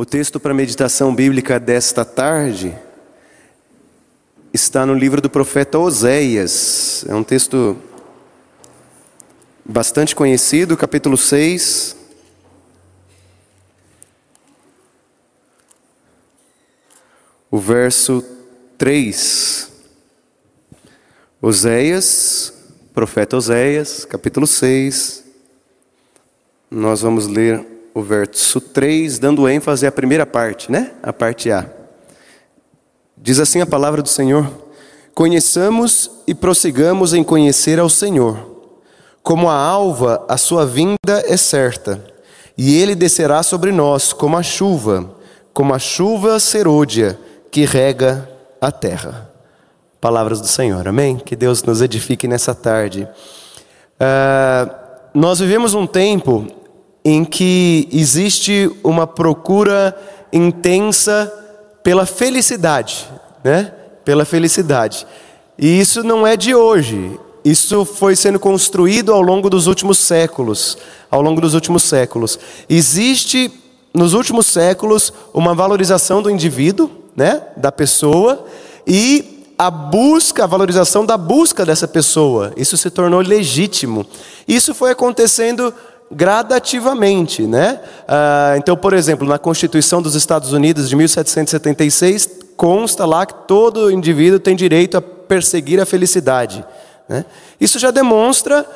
O texto para a meditação bíblica desta tarde está no livro do profeta Oséias. É um texto bastante conhecido, capítulo 6. O verso 3. Oséias, profeta Oséias, capítulo 6. Nós vamos ler o verso 3, dando ênfase à primeira parte, né? A parte A. Diz assim a palavra do Senhor: Conheçamos e prossigamos em conhecer ao Senhor. Como a alva, a sua vinda é certa, e ele descerá sobre nós como a chuva, como a chuva serôdia que rega a terra. Palavras do Senhor, amém? Que Deus nos edifique nessa tarde. Uh, nós vivemos um tempo em que existe uma procura intensa pela felicidade, né? Pela felicidade. E isso não é de hoje. Isso foi sendo construído ao longo dos últimos séculos, ao longo dos últimos séculos. Existe nos últimos séculos uma valorização do indivíduo, né, da pessoa e a busca, a valorização da busca dessa pessoa. Isso se tornou legítimo. Isso foi acontecendo gradativamente, né? Ah, então, por exemplo, na Constituição dos Estados Unidos de 1776 consta lá que todo indivíduo tem direito a perseguir a felicidade. Né? Isso já demonstra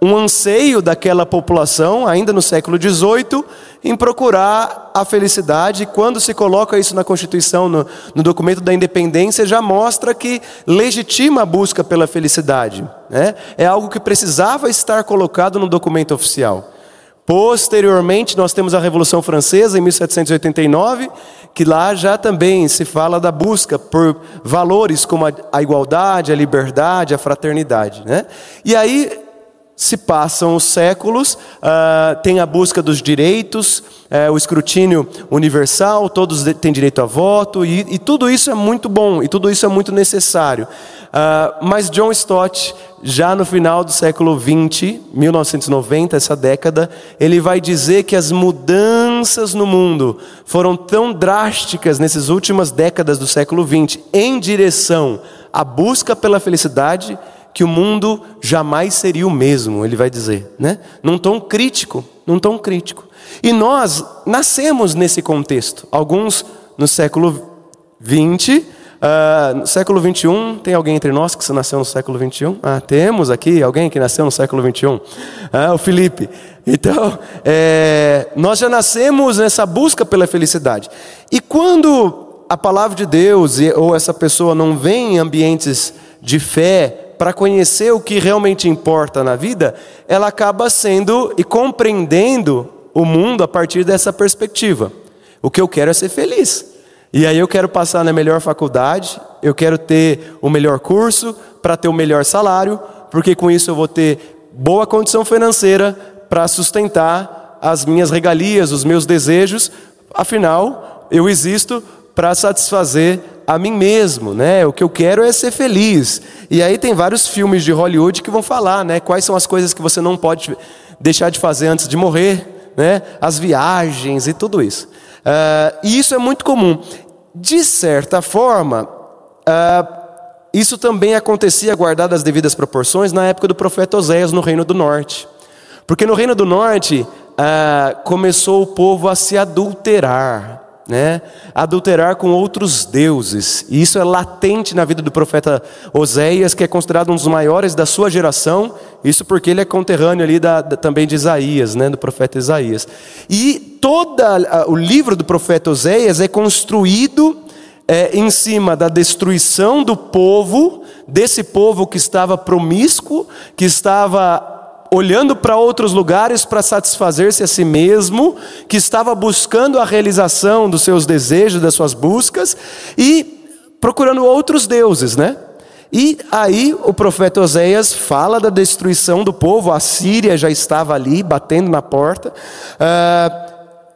um anseio daquela população, ainda no século XVIII, em procurar a felicidade. Quando se coloca isso na Constituição, no, no, documento da independência, já mostra que legitima a busca pela felicidade. Né? É algo que precisava estar colocado no documento oficial. Posteriormente, nós temos a Revolução Francesa, em 1789, que lá já também se fala da busca por valores como a, igualdade, a liberdade, a fraternidade. Né? E aí se passam os séculos, uh, tem a busca dos direitos, uh, o escrutínio universal, todos têm direito a voto, e, e, tudo isso é muito bom, e tudo isso é muito necessário. Uh, mas John Stott, já no final do século 20, 1990, essa década, ele vai dizer que as mudanças no mundo foram tão drásticas nessas últimas décadas do século 20 em direção à busca pela felicidade que o mundo jamais seria o mesmo, ele vai dizer, né? Num tom crítico, num tom crítico. E nós nascemos nesse contexto. Alguns no século 20, uh, século 21, tem alguém entre nós que nasceu no século 21? Ah, temos aqui alguém que nasceu no século 21. Ah, o Felipe. Então, é, nós já nascemos nessa busca pela felicidade. E quando a palavra de Deus ou essa pessoa não vem em ambientes de fé, para conhecer o que realmente importa na vida, ela acaba sendo e compreendendo o mundo a partir dessa perspectiva. O que eu quero é ser feliz. E aí eu quero passar na melhor faculdade, eu quero ter o melhor curso para ter o melhor salário, porque com isso eu vou ter boa condição financeira para sustentar as minhas regalias, os meus desejos. Afinal, eu existo para satisfazer a mim mesmo, né? O que eu quero é ser feliz. E aí tem vários filmes de Hollywood que vão falar, né? Quais são as coisas que você não pode deixar de fazer antes de morrer, né? As viagens e tudo isso. Uh, e isso é muito comum. De certa forma, uh, isso também acontecia, guardado as devidas proporções, na época do profeta Oséias no Reino do Norte. Porque no Reino do Norte uh, começou o povo a se adulterar né? Adulterar com outros deuses. E isso é latente na vida do profeta Oséias, que é considerado um dos maiores da sua geração. Isso porque ele é conterrâneo ali da, da, também de Isaías, né? Do profeta Isaías. E todo o livro do profeta Oséias é construído é, em cima da destruição do povo, desse povo que estava promíscuo, que estava olhando para outros lugares para satisfazer-se a si mesmo, que estava buscando a realização dos seus desejos, das suas buscas e procurando outros deuses, né? E aí o profeta Oséias fala da destruição do povo, a Síria já estava ali batendo na porta, uh,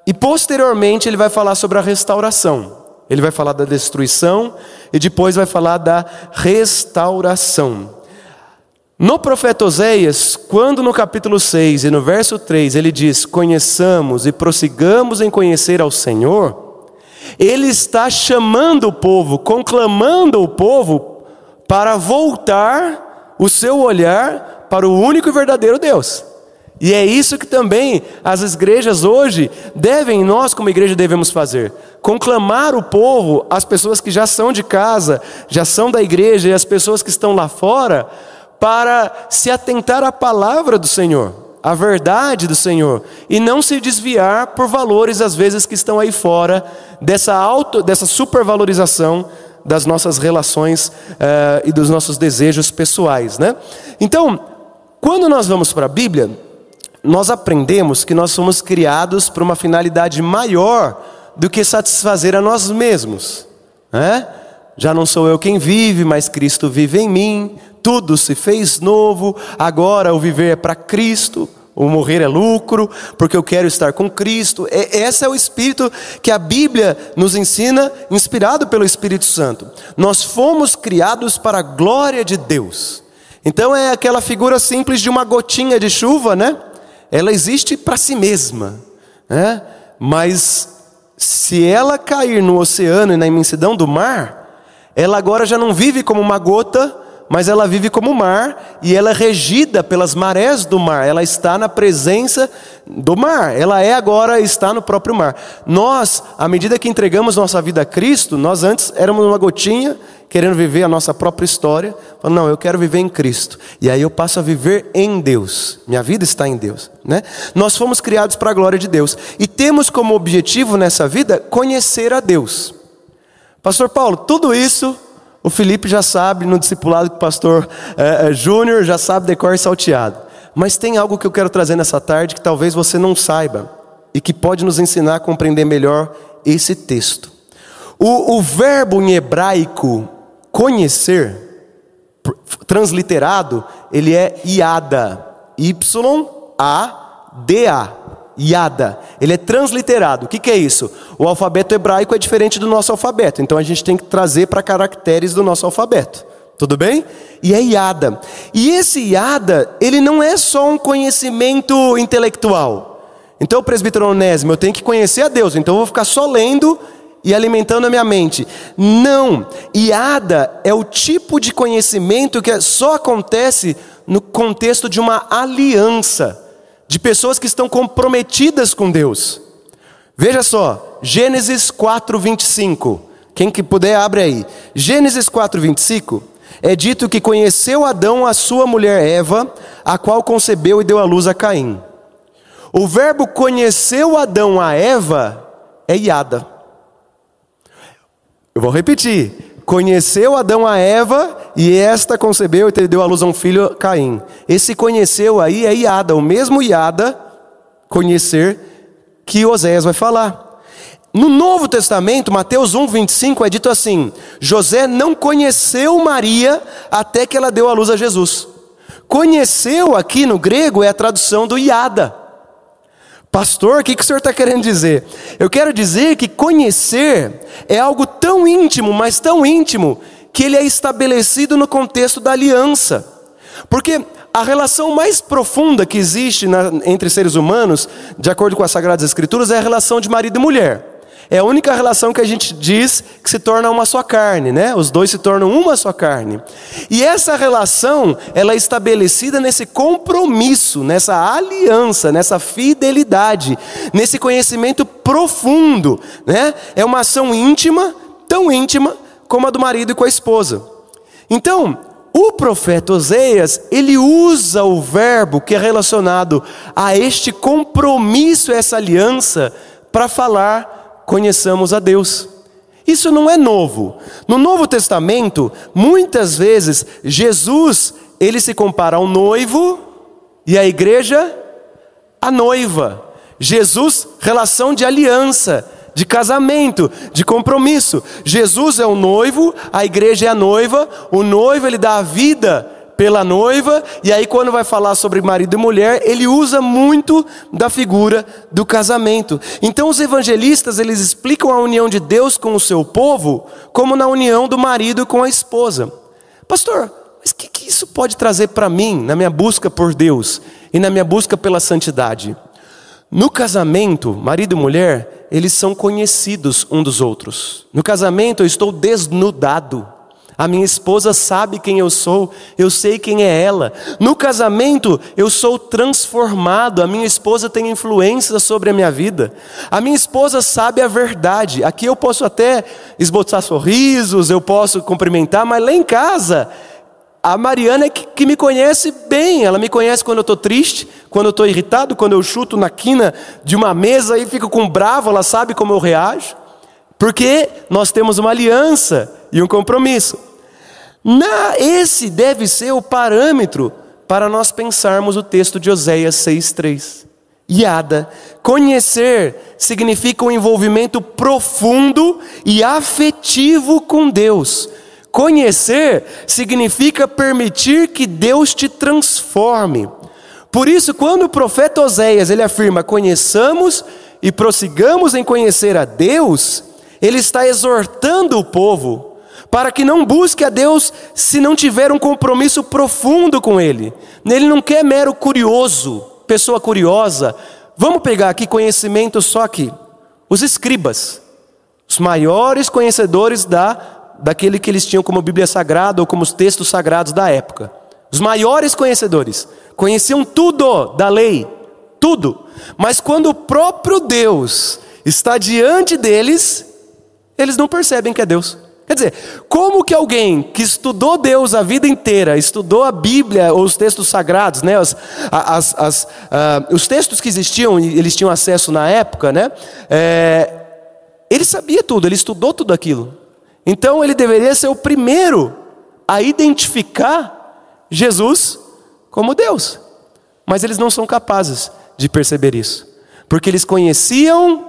e posteriormente ele vai falar sobre a restauração. Ele vai falar da destruição e depois vai falar da restauração. No profeta Oséias, quando no capítulo 6 e no verso 3 ele diz: Conheçamos e prossigamos em conhecer ao Senhor, Ele está chamando o povo, conclamando o povo para voltar o seu olhar para o único e verdadeiro Deus. E é isso que também as igrejas hoje devem, nós como igreja devemos fazer. Conclamar o povo, as pessoas que já são de casa, já são da igreja e as pessoas que estão lá fora, para se atentar à palavra do Senhor, à verdade do Senhor, e não se desviar por valores às vezes que estão aí fora dessa auto, dessa supervalorização das nossas relações uh, e dos nossos desejos pessoais, né? Então, quando nós vamos para a Bíblia, nós aprendemos que nós somos criados para uma finalidade maior do que satisfazer a nós mesmos. Né? Já não sou eu quem vive, mas Cristo vive em mim. Tudo se fez novo. Agora o viver é para Cristo. O morrer é lucro, porque eu quero estar com Cristo. Esse é o espírito que a Bíblia nos ensina, inspirado pelo Espírito Santo. Nós fomos criados para a glória de Deus. Então é aquela figura simples de uma gotinha de chuva, né? ela existe para si mesma, né? mas se ela cair no oceano e na imensidão do mar, ela agora já não vive como uma gota, mas ela vive como o mar e ela é regida pelas marés do mar, ela está na presença do mar, ela é agora, está no próprio mar. Nós, à medida que entregamos nossa vida a Cristo, nós antes éramos uma gotinha, querendo viver a nossa própria história, falando, não, eu quero viver em Cristo, e aí eu passo a viver em Deus, minha vida está em Deus. Né? Nós fomos criados para a glória de Deus, e temos como objetivo nessa vida conhecer a Deus. Pastor Paulo, tudo isso o Felipe já sabe no discipulado que o pastor é, é, Júnior já sabe decor salteado. Mas tem algo que eu quero trazer nessa tarde que talvez você não saiba e que pode nos ensinar a compreender melhor esse texto. O, o verbo em hebraico conhecer, transliterado, ele é iada, Y-A-D-A. Yada. Ele é transliterado. O que, que, é isso? O alfabeto hebraico é diferente do nosso alfabeto, então a gente tem que trazer para caracteres do nosso alfabeto. Tudo bem? E é Yada. E esse Yada, ele não é só um conhecimento intelectual. Então, presbítero onésimo, eu tenho que conhecer a Deus, então eu vou ficar só lendo e alimentando a minha mente. Não. Yada é o tipo de conhecimento que só acontece no contexto de uma aliança de pessoas que estão comprometidas com Deus. Veja só, Gênesis 4, 25. Quem que puder, abre aí. Gênesis 4, 25. É dito que conheceu Adão a sua mulher Eva, a qual concebeu e deu à luz a Caim. O verbo conheceu Adão a Eva é iada. Eu vou repetir conheceu Adão a Eva e esta concebeu e deu à luz a um filho, Caim. Esse conheceu aí é Iada, o mesmo Iada, conhecer, que Oséias vai falar. No Novo Testamento, Mateus 1, 25, é dito assim: José não conheceu Maria até que ela deu à luz a Jesus. Conheceu aqui no grego é a tradução do Iada. Pastor, o que, que o senhor está querendo dizer? Eu quero dizer que conhecer é algo tão íntimo, mas tão íntimo, que ele é estabelecido no contexto da aliança. Porque a relação mais profunda que existe na, entre seres humanos, de acordo com as Sagradas Escrituras, é a relação de marido e mulher. É a única relação que a gente diz que se torna uma só carne, né? Os dois se tornam uma só carne. E essa relação, ela é estabelecida nesse compromisso, nessa aliança, nessa fidelidade, nesse conhecimento profundo, né? É uma ação íntima, tão íntima como a do marido com a esposa. Então, o profeta Oseias, ele usa o verbo que é relacionado a este compromisso, essa aliança, para falar conheçamos a Deus. Isso não é novo. No Novo Testamento, muitas vezes Jesus, ele se compara ao noivo e a igreja a noiva. Jesus, relação de aliança, de casamento, de compromisso. Jesus é o noivo, a igreja é a noiva. O noivo ele dá a vida pela noiva, e aí quando vai falar sobre marido e mulher, ele usa muito da figura do casamento. Então os evangelistas, eles explicam a união de Deus com o seu povo como na união do marido com a esposa. Pastor, mas o que, que isso pode trazer para mim na minha busca por Deus e na minha busca pela santidade? No casamento, marido e mulher, eles são conhecidos um dos outros. No casamento, eu estou desnudado. A minha esposa sabe quem eu sou, eu sei quem é ela. No casamento, eu sou transformado, a minha esposa tem influência sobre a minha vida. A minha esposa sabe a verdade. Aqui eu posso até esboçar sorrisos, eu posso cumprimentar, mas lá em casa, a Mariana é que, que me conhece bem, ela me conhece quando eu estou triste, quando eu estou irritado, quando eu chuto na quina de uma mesa e fico com bravo, ela sabe como eu reajo, porque nós temos uma aliança e um compromisso. Na, esse deve ser o parâmetro para nós pensarmos o texto de Oséias 6,3. Iada, conhecer significa um envolvimento profundo e afetivo com Deus Conhecer significa permitir que Deus te transforme. Por isso, quando o profeta Oséias ele afirma: "Conheçamos e prossigamos em conhecer a Deus", ele está exortando o povo para que não busque a Deus se não tiver um compromisso profundo com ele. Ele não quer mero curioso, pessoa curiosa. Vamos pegar aqui conhecimento só aqui. Os escribas, os maiores conhecedores da daquele que eles tinham como Bíblia Sagrada ou como os textos sagrados da época. Os maiores conhecedores conheciam tudo da lei, tudo. Mas quando o próprio Deus está diante deles, eles não percebem que é Deus. Quer dizer, como que alguém que estudou Deus a vida inteira, estudou a Bíblia ou os textos sagrados, né, as, as, as, uh, os textos que existiam e eles tinham acesso na época, né, é, ele sabia tudo, ele estudou tudo aquilo. Então ele deveria ser o primeiro a identificar Jesus como Deus. Mas eles não são capazes de perceber isso, porque eles conheciam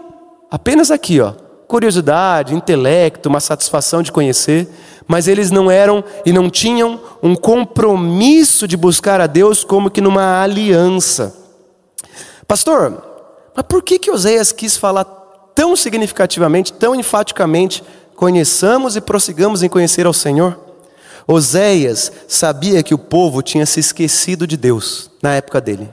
apenas aqui, ó, curiosidade, intelecto, uma satisfação de conhecer, mas eles não eram e não tinham um compromisso de buscar a Deus como que numa aliança. Pastor, mas por que que Oséias quis falar tão significativamente, tão enfaticamente conheçamos e prossigamos em conhecer ao Senhor. Oséias sabia que o povo tinha se esquecido de Deus na época dele.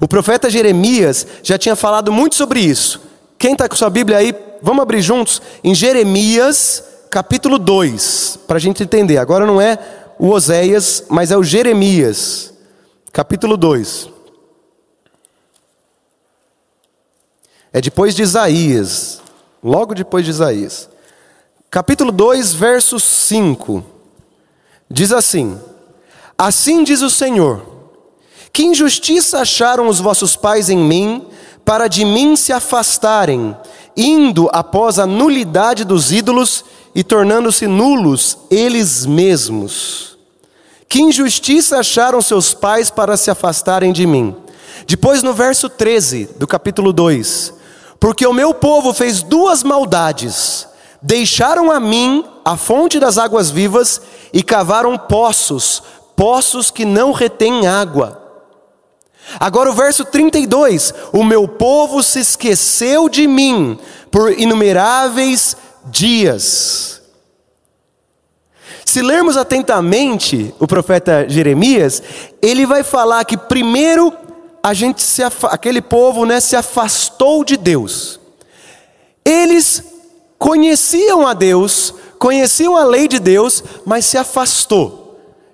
O profeta Jeremias já tinha falado muito sobre isso. Quem está com sua Bíblia aí, vamos abrir juntos em Jeremias, capítulo 2, para a gente entender. Agora não é o Oséias, mas é o Jeremias, capítulo 2. É depois de Isaías, logo depois de Isaías capítulo 2, verso 5. Diz assim: Assim diz o Senhor: Que injustiça acharam os vossos pais em mim, para de mim se afastarem, indo após a nulidade dos ídolos e tornando-se nulos eles mesmos. Que injustiça acharam seus pais para se afastarem de mim? Depois, no verso 13 do capítulo 2: Porque o meu povo fez duas maldades Deixaram a mim a fonte das águas vivas e cavaram poços, poços que não retêm água. Agora o verso 32: O meu povo se esqueceu de mim por inumeráveis dias. Se lermos atentamente o profeta Jeremias, ele vai falar que primeiro a gente se aquele povo né, se afastou de Deus. Eles conheciam a Deus, conheciam a lei de Deus, mas se afastou.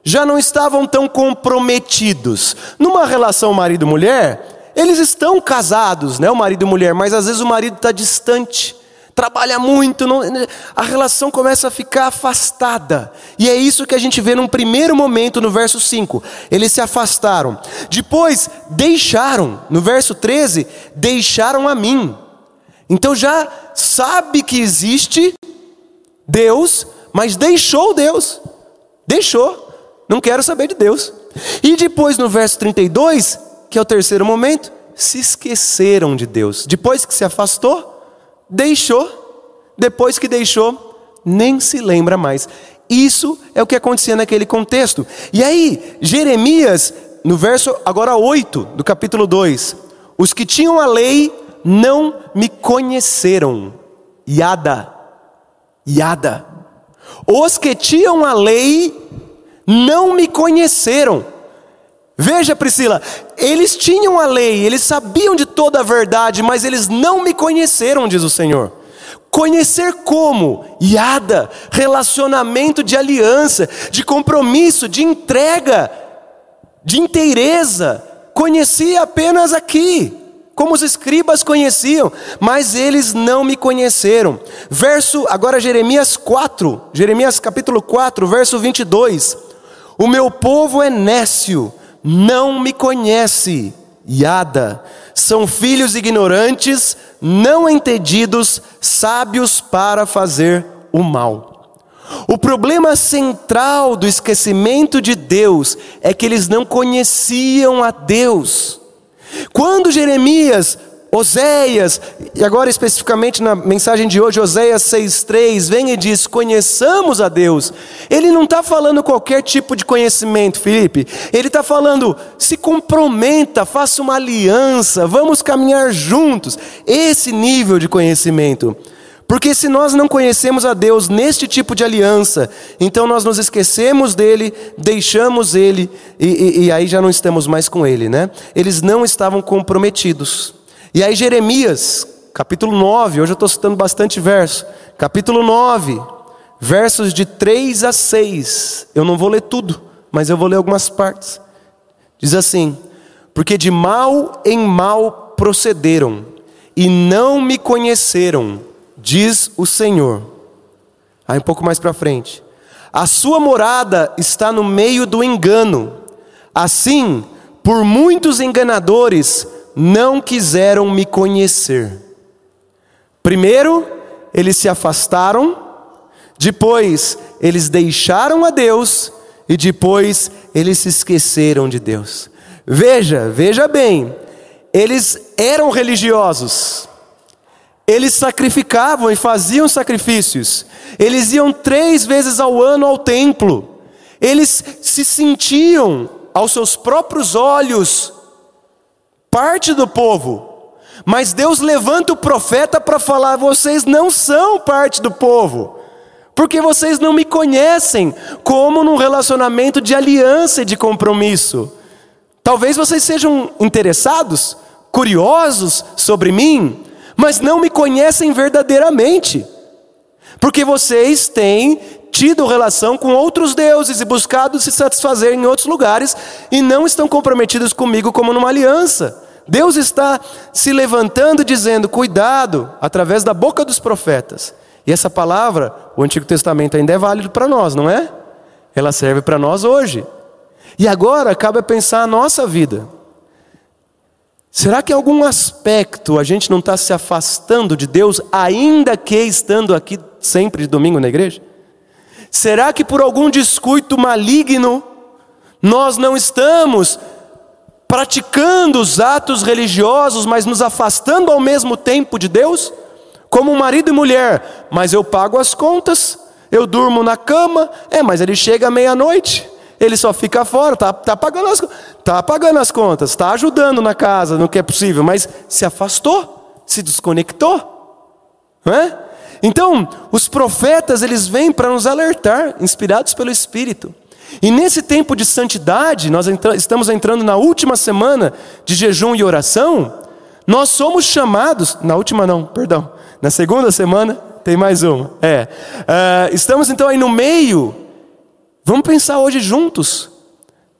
Já não estavam tão comprometidos. Numa relação marido-mulher, eles estão casados, né, o marido e mulher, mas às vezes o marido está distante, trabalha muito, não, a relação começa a ficar afastada. E é isso que a gente vê num primeiro momento no verso 5. Eles se afastaram. Depois, deixaram, no verso 13, deixaram a mim. Então já sabe que existe Deus, mas deixou Deus. Deixou. Não quero saber de Deus. E depois no verso 32, que é o terceiro momento, se esqueceram de Deus. Depois que se afastou, deixou. Depois que deixou, nem se lembra mais. Isso é o que acontecia naquele contexto. E aí, Jeremias, no verso agora 8 do capítulo 2, os que tinham a lei não me conheceram. Yada, Yada. Os que tinham a lei não me conheceram. Veja, Priscila, eles tinham a lei, eles sabiam de toda a verdade, mas eles não me conheceram, diz o Senhor. Conhecer como? Iada, relacionamento de aliança, de compromisso, de entrega, de inteireza. Conheci apenas aqui, como os escribas conheciam, mas eles não me conheceram. Verso, agora Jeremias 4, Jeremias capítulo 4, verso 22. O meu povo é nécio, não me conhece. Iada, são filhos ignorantes, não entendidos, sábios para fazer o mal. O problema central do esquecimento de Deus é que eles não conheciam a Deus. Quando Jeremias Oséias, e agora especificamente na mensagem de hoje, Oséias 6,3, vem e diz: Conheçamos a Deus. Ele não está falando qualquer tipo de conhecimento, Felipe. Ele está falando: se comprometa, faça uma aliança, vamos caminhar juntos. Esse nível de conhecimento. Porque se nós não conhecemos a Deus neste tipo de aliança, então nós nos esquecemos dele, deixamos ele, e, e, e aí já não estamos mais com ele, né? Eles não estavam comprometidos. E aí, Jeremias, capítulo 9, hoje eu estou citando bastante verso. Capítulo 9, versos de 3 a 6. Eu não vou ler tudo, mas eu vou ler algumas partes. Diz assim: Porque de mal em mal procederam, e não me conheceram, diz o Senhor. Aí um pouco mais para frente. A sua morada está no meio do engano. Assim, por muitos enganadores, não quiseram me conhecer. Primeiro, eles se afastaram, depois, eles deixaram a Deus, e depois, eles se esqueceram de Deus. Veja, veja bem, eles eram religiosos, eles sacrificavam e faziam sacrifícios, eles iam três vezes ao ano ao templo, eles se sentiam aos seus próprios olhos parte do povo. Mas Deus levanta o profeta para falar: vocês não são parte do povo, porque vocês não me conhecem como num relacionamento de aliança e de compromisso. Talvez vocês sejam interessados, curiosos sobre mim, mas não me conhecem verdadeiramente, porque vocês têm tido relação com outros deuses e buscado se satisfazer em outros lugares e não estão comprometidos comigo como numa aliança. Deus está se levantando dizendo: cuidado, através da boca dos profetas. E essa palavra, o Antigo Testamento ainda é válido para nós, não é? Ela serve para nós hoje. E agora cabe pensar a nossa vida. Será que em algum aspecto a gente não está se afastando de Deus, ainda que estando aqui sempre de domingo na igreja? Será que por algum descuido maligno nós não estamos praticando os atos religiosos, mas nos afastando ao mesmo tempo de Deus? Como marido e mulher, mas eu pago as contas, eu durmo na cama, é, mas ele chega meia-noite, ele só fica fora, está tá pagando, as, tá pagando as contas, está ajudando na casa, no que é possível, mas se afastou, se desconectou, não é? Então, os profetas, eles vêm para nos alertar, inspirados pelo Espírito. E nesse tempo de santidade, nós entra estamos entrando na última semana de jejum e oração, nós somos chamados, na última não, perdão, na segunda semana tem mais uma, é, uh, estamos então aí no meio, vamos pensar hoje juntos,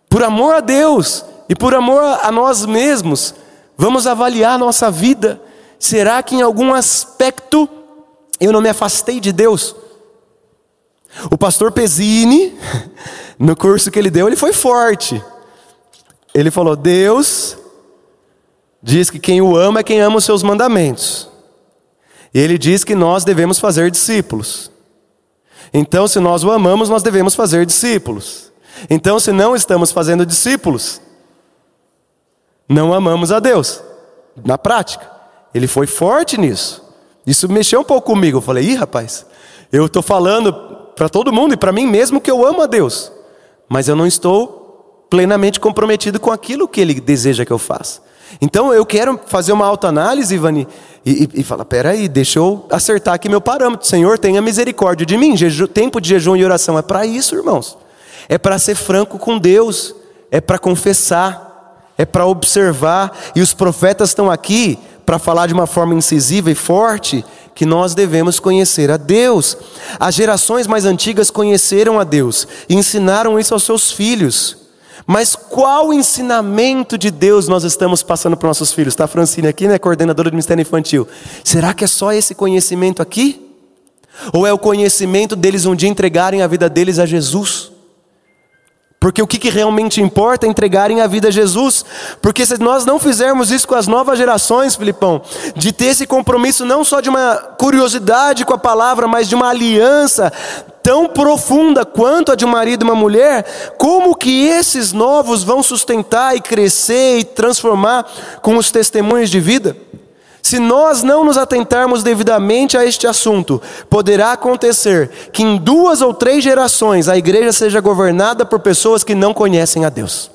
por amor a Deus e por amor a nós mesmos, vamos avaliar nossa vida, será que em algum aspecto eu não me afastei de Deus? O pastor Pesini, no curso que ele deu, ele foi forte. Ele falou: Deus diz que quem o ama é quem ama os seus mandamentos. E ele diz que nós devemos fazer discípulos. Então, se nós o amamos, nós devemos fazer discípulos. Então, se não estamos fazendo discípulos, não amamos a Deus. Na prática, ele foi forte nisso. Isso mexeu um pouco comigo. Eu falei: ih, rapaz, eu estou falando para todo mundo e para mim mesmo que eu amo a Deus, mas eu não estou plenamente comprometido com aquilo que Ele deseja que eu faça. Então eu quero fazer uma autoanálise, Ivani, e, e, e falar: peraí, deixa eu acertar aqui meu parâmetro. Senhor, tenha misericórdia de mim. Jeju, tempo de jejum e oração é para isso, irmãos. É para ser franco com Deus, é para confessar, é para observar, e os profetas estão aqui para falar de uma forma incisiva e forte que nós devemos conhecer a Deus. As gerações mais antigas conheceram a Deus e ensinaram isso aos seus filhos. Mas qual ensinamento de Deus nós estamos passando para os nossos filhos? Está a Francine aqui, né, coordenadora do Ministério Infantil. Será que é só esse conhecimento aqui? Ou é o conhecimento deles um dia entregarem a vida deles a Jesus? Porque o que, que, realmente importa é entregarem a vida a Jesus. Porque se nós não fizermos isso com as novas gerações, Filipão, de ter esse compromisso não só de uma curiosidade com a palavra, mas de uma aliança tão profunda quanto a de um marido e uma mulher, como que esses novos vão sustentar e crescer e transformar com os testemunhos de vida? Se nós não nos atentarmos devidamente a este assunto, poderá acontecer que em duas ou três gerações a igreja seja governada por pessoas que não conhecem a Deus.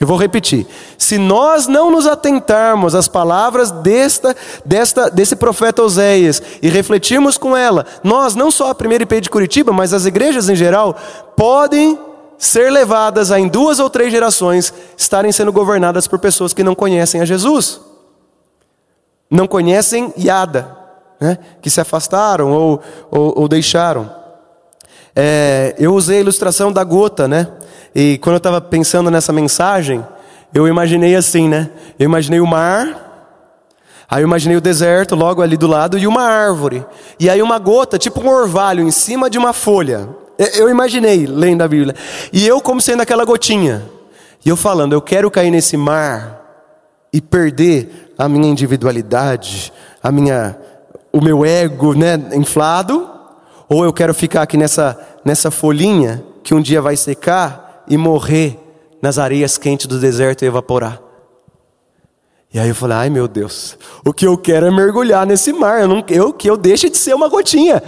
Eu vou repetir. Se nós não nos atentarmos às palavras desta, desta, desse profeta Oséias e refletirmos com ela, nós, não só a primeira IP de Curitiba, mas as igrejas em geral, podem ser levadas a, em duas ou três gerações, estarem sendo governadas por pessoas que não conhecem a Jesus não conhecem Yada, né? que se afastaram ou, ou, ou deixaram. É, eu usei a ilustração da gota, né? E quando eu estava pensando nessa mensagem, eu imaginei assim, né? Eu imaginei o mar, aí eu imaginei o deserto logo ali do lado e uma árvore. E aí uma gota, tipo um orvalho, em cima de uma folha. Eu imaginei, lendo a Bíblia. E eu como sendo aquela gotinha. E eu falando, eu quero cair nesse mar e perder a minha individualidade, a minha, o meu ego né, inflado, ou eu quero ficar aqui nessa, nessa folhinha que um dia vai secar e morrer nas areias quentes do deserto e evaporar. E aí eu falei, ai meu Deus, o que eu quero é mergulhar nesse mar, eu, não, eu que eu deixe de ser uma gotinha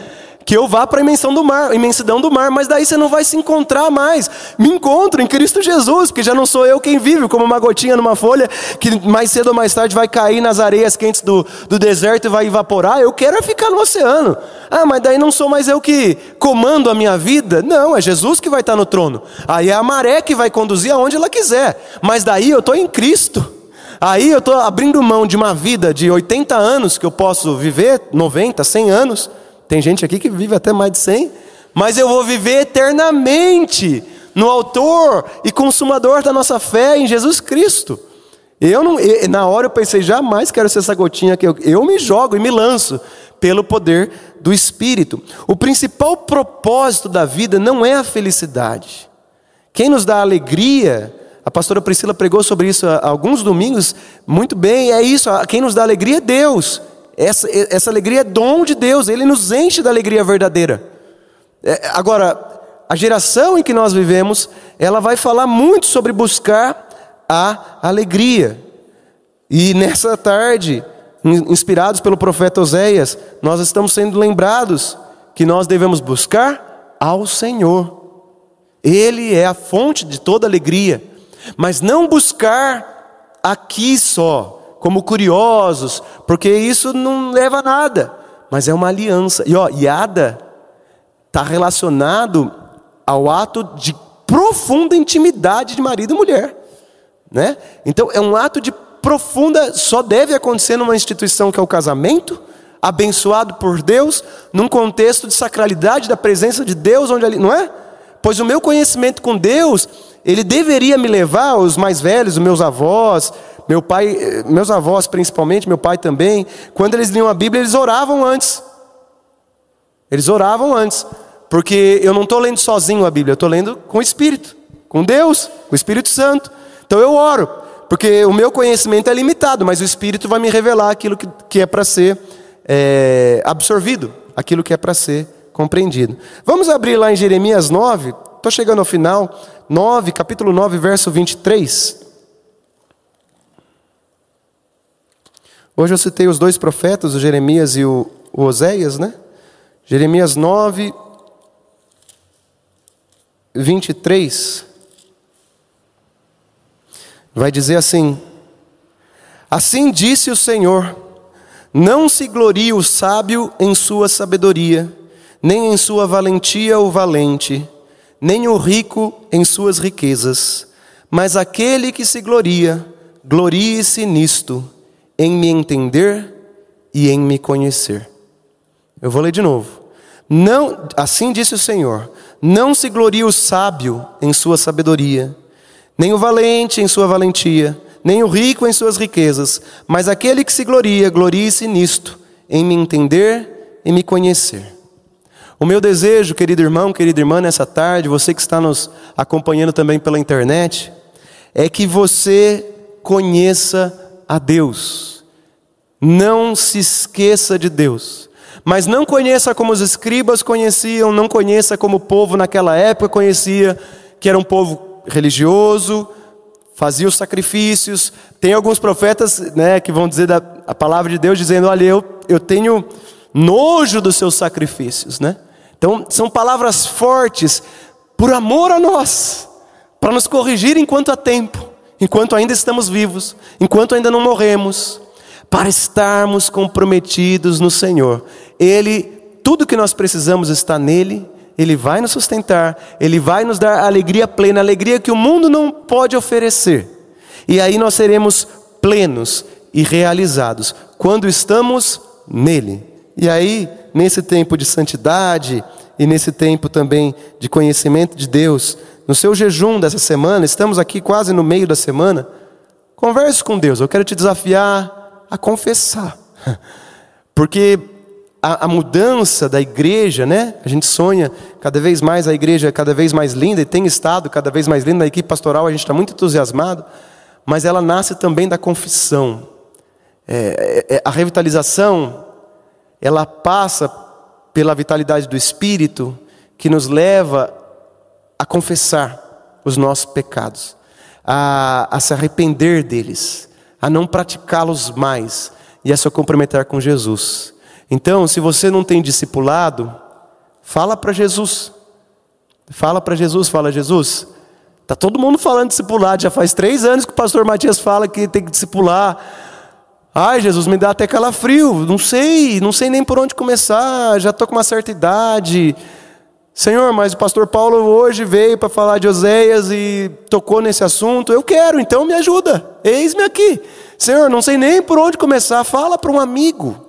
que eu vá para a imensidão do mar, imensidão do mar, mas daí você não vai se encontrar mais. Me encontro em Cristo Jesus, porque já não sou eu quem vive, como uma gotinha numa folha que mais cedo ou mais tarde vai cair nas areias quentes do, do deserto e vai evaporar. Eu quero é ficar no oceano. Ah, mas daí não sou mais eu que comando a minha vida. Não, é Jesus que vai estar no trono. Aí é a maré que vai conduzir aonde ela quiser. Mas daí eu estou em Cristo. Aí eu estou abrindo mão de uma vida de 80 anos que eu posso viver, 90, 100 anos tem gente aqui que vive até mais de 100, mas eu vou viver eternamente no autor e consumador da nossa fé em Jesus Cristo. Eu não, na hora eu pensei, jamais quero ser essa gotinha que eu, eu me jogo e me lanço pelo poder do Espírito. O principal propósito da vida não é a felicidade. Quem nos dá alegria, a pastora Priscila pregou sobre isso há alguns domingos, muito bem, é isso, quem nos dá alegria é Deus. Essa, essa alegria é dom de Deus, Ele nos enche da alegria verdadeira. É, agora, a geração em que nós vivemos, ela vai falar muito sobre buscar a alegria. E nessa tarde, inspirados pelo profeta Oséias, nós estamos sendo lembrados que nós devemos buscar ao Senhor. Ele é a fonte de toda alegria, mas não buscar aqui só, como curiosos, porque isso não leva a nada, mas é uma aliança. E ó, Yada está relacionado ao ato de profunda intimidade de marido e mulher, né? Então é um ato de profunda, só deve acontecer numa instituição que é o casamento, abençoado por Deus, num contexto de sacralidade da presença de Deus, onde ali, não é? Pois o meu conhecimento com Deus, ele deveria me levar, os mais velhos, os meus avós, meu pai, meus avós principalmente, meu pai também, quando eles liam a Bíblia, eles oravam antes. Eles oravam antes, porque eu não estou lendo sozinho a Bíblia, eu estou lendo com o Espírito, com Deus, com o Espírito Santo. Então eu oro, porque o meu conhecimento é limitado, mas o Espírito vai me revelar aquilo que, que é para ser é, absorvido, aquilo que é para ser compreendido. Vamos abrir lá em Jeremias 9, estou chegando ao final, 9, capítulo 9, verso 23. Hoje eu citei os dois profetas, o Jeremias e o, Oséias, né? Jeremias 9, 23. Vai dizer assim: Assim disse o Senhor: Não se glorie o sábio em sua sabedoria, nem em sua valentia o valente, nem o rico em suas riquezas, Mas aquele que se gloria, glorie-se nisto, em me entender e em me conhecer. Eu vou ler de novo. Não, assim disse o Senhor: Não se glorie o sábio em sua sabedoria, nem o valente em sua valentia, nem o rico em suas riquezas, mas aquele que se gloria, glorie-se nisto, em me entender e me conhecer. O meu desejo, querido irmão, querida irmã, nessa tarde, você que está nos acompanhando também pela internet, é que você conheça a Deus. Não se esqueça de Deus. Mas não conheça como os escribas conheciam, não conheça como o povo naquela época conhecia, que era um povo religioso, fazia os sacrifícios. Tem alguns profetas né, que vão dizer da, a palavra de Deus, dizendo: Olha, eu, eu tenho nojo dos seus sacrifícios. Né? Então, são palavras fortes, por amor a nós, para nos corrigir enquanto há tempo, enquanto ainda estamos vivos, enquanto ainda não morremos para estarmos comprometidos no Senhor. Ele, tudo que nós precisamos está nele, ele vai nos sustentar, ele vai nos dar alegria plena, alegria que o mundo não pode oferecer. E aí nós seremos plenos e realizados quando estamos nele. E aí, nesse tempo de santidade e nesse tempo também de conhecimento de Deus, no seu jejum dessa semana, estamos aqui quase no meio da semana. Converse com Deus. Eu quero te desafiar a confessar. Porque a, a, mudança da igreja, né? A gente sonha cada vez mais a igreja cada vez mais linda e tem estado cada vez mais linda. Na equipe pastoral a gente está muito entusiasmado, mas ela nasce também da confissão. É, é, é, a revitalização ela passa pela vitalidade do Espírito que nos leva a confessar os nossos pecados, a, a se arrepender deles a não praticá-los mais e a se comprometer com Jesus. Então, se você não tem discipulado, fala para Jesus. Fala para Jesus, fala Jesus. Tá todo mundo falando de discipulado, já faz três anos que o pastor Matias fala que tem que discipular. Ai, Jesus, me dá até calafrio. Não sei, não sei nem por onde começar. Já estou com uma certa idade. Senhor, mas o pastor Paulo hoje veio para falar de Oséias e tocou nesse assunto. Eu quero, então me ajuda. Eis-me aqui. Senhor, não sei nem por onde começar. Fala para um amigo.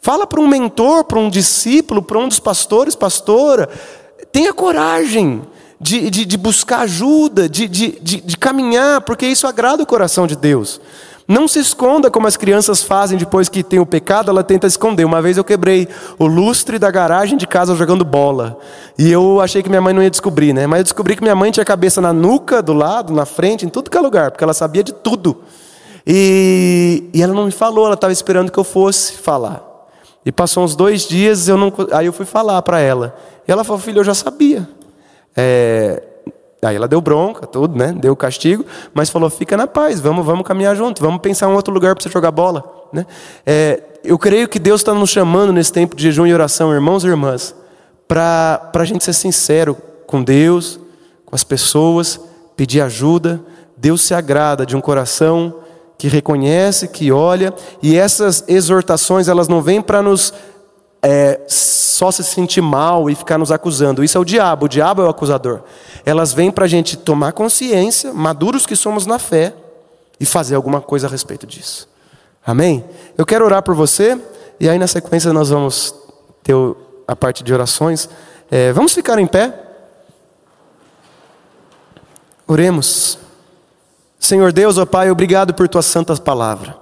Fala para um mentor, para um discípulo, para um dos pastores, pastora. Tenha coragem de, de, de buscar ajuda, de, de, de, de caminhar, porque isso agrada o coração de Deus. Não se esconda como as crianças fazem depois que tem o pecado, ela tenta esconder. Uma vez eu quebrei o lustre da garagem de casa jogando bola. E eu achei que minha mãe não ia descobrir, né? Mas eu descobri que minha mãe tinha a cabeça na nuca, do lado, na frente, em tudo que é lugar, porque ela sabia de tudo. E, e ela não me falou, ela estava esperando que eu fosse falar. E passou uns dois dias, eu não, aí eu fui falar para ela. E ela falou, filho, eu já sabia. É, Aí ela deu bronca, tudo, né? Deu castigo, mas falou: fica na paz, vamos, vamos caminhar junto, vamos pensar em outro lugar para você jogar bola. Né? É, eu creio que Deus está nos chamando nesse tempo de jejum e oração, irmãos e irmãs, para a gente ser sincero com Deus, com as pessoas, pedir ajuda. Deus se agrada de um coração que reconhece, que olha, e essas exortações elas não vêm para nos é, só se sentir mal e ficar nos acusando. Isso é o diabo, o diabo é o acusador. Elas vêm para a gente tomar consciência, maduros que somos na fé, e fazer alguma coisa a respeito disso. Amém? Eu quero orar por você, e aí na sequência nós vamos ter a parte de orações. É, vamos ficar em pé? Oremos. Senhor Deus, ó Pai, obrigado por tua santa palavra.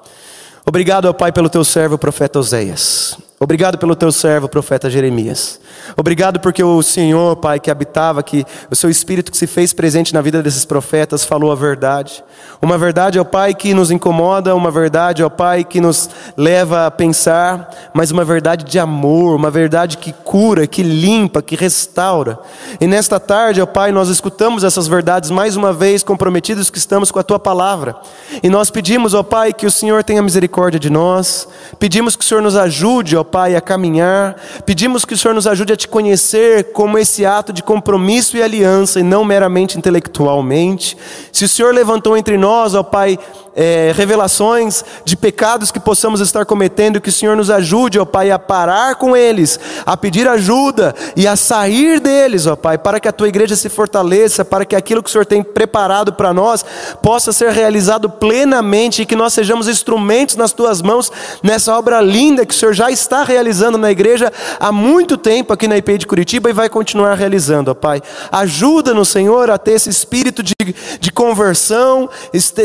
Obrigado, ó Pai, pelo teu servo, o profeta Oséias. Obrigado pelo teu servo, profeta Jeremias. Obrigado porque o Senhor, Pai, que habitava, que o seu Espírito que se fez presente na vida desses profetas, falou a verdade. Uma verdade, ó Pai, que nos incomoda, uma verdade, ó Pai, que nos leva a pensar, mas uma verdade de amor, uma verdade que cura, que limpa, que restaura. E nesta tarde, ó Pai, nós escutamos essas verdades mais uma vez, comprometidos que estamos com a tua palavra. E nós pedimos, ó Pai, que o Senhor tenha misericórdia de nós. Pedimos que o Senhor nos ajude, ó Pai, a caminhar. Pedimos que o Senhor nos ajude a te conhecer como esse ato de compromisso e aliança e não meramente intelectualmente. Se o Senhor levantou entre nós, ó Pai, é, revelações de pecados que possamos estar cometendo, que o Senhor nos ajude, ó Pai, a parar com eles, a pedir ajuda e a sair deles, ó Pai, para que a tua igreja se fortaleça, para que aquilo que o Senhor tem preparado para nós possa ser realizado plenamente e que nós sejamos instrumentos nas tuas mãos nessa obra linda que o Senhor já está realizando na igreja há muito tempo aqui na IP de Curitiba e vai continuar realizando, ó Pai. Ajuda-nos, Senhor, a ter esse espírito de, de conversão,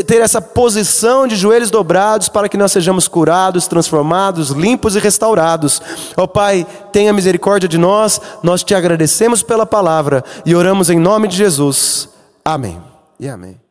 ter essa posição de joelhos dobrados para que nós sejamos curados, transformados, limpos e restaurados. Ó Pai, tenha misericórdia de nós, nós te agradecemos pela palavra e oramos em nome de Jesus. Amém. E amém.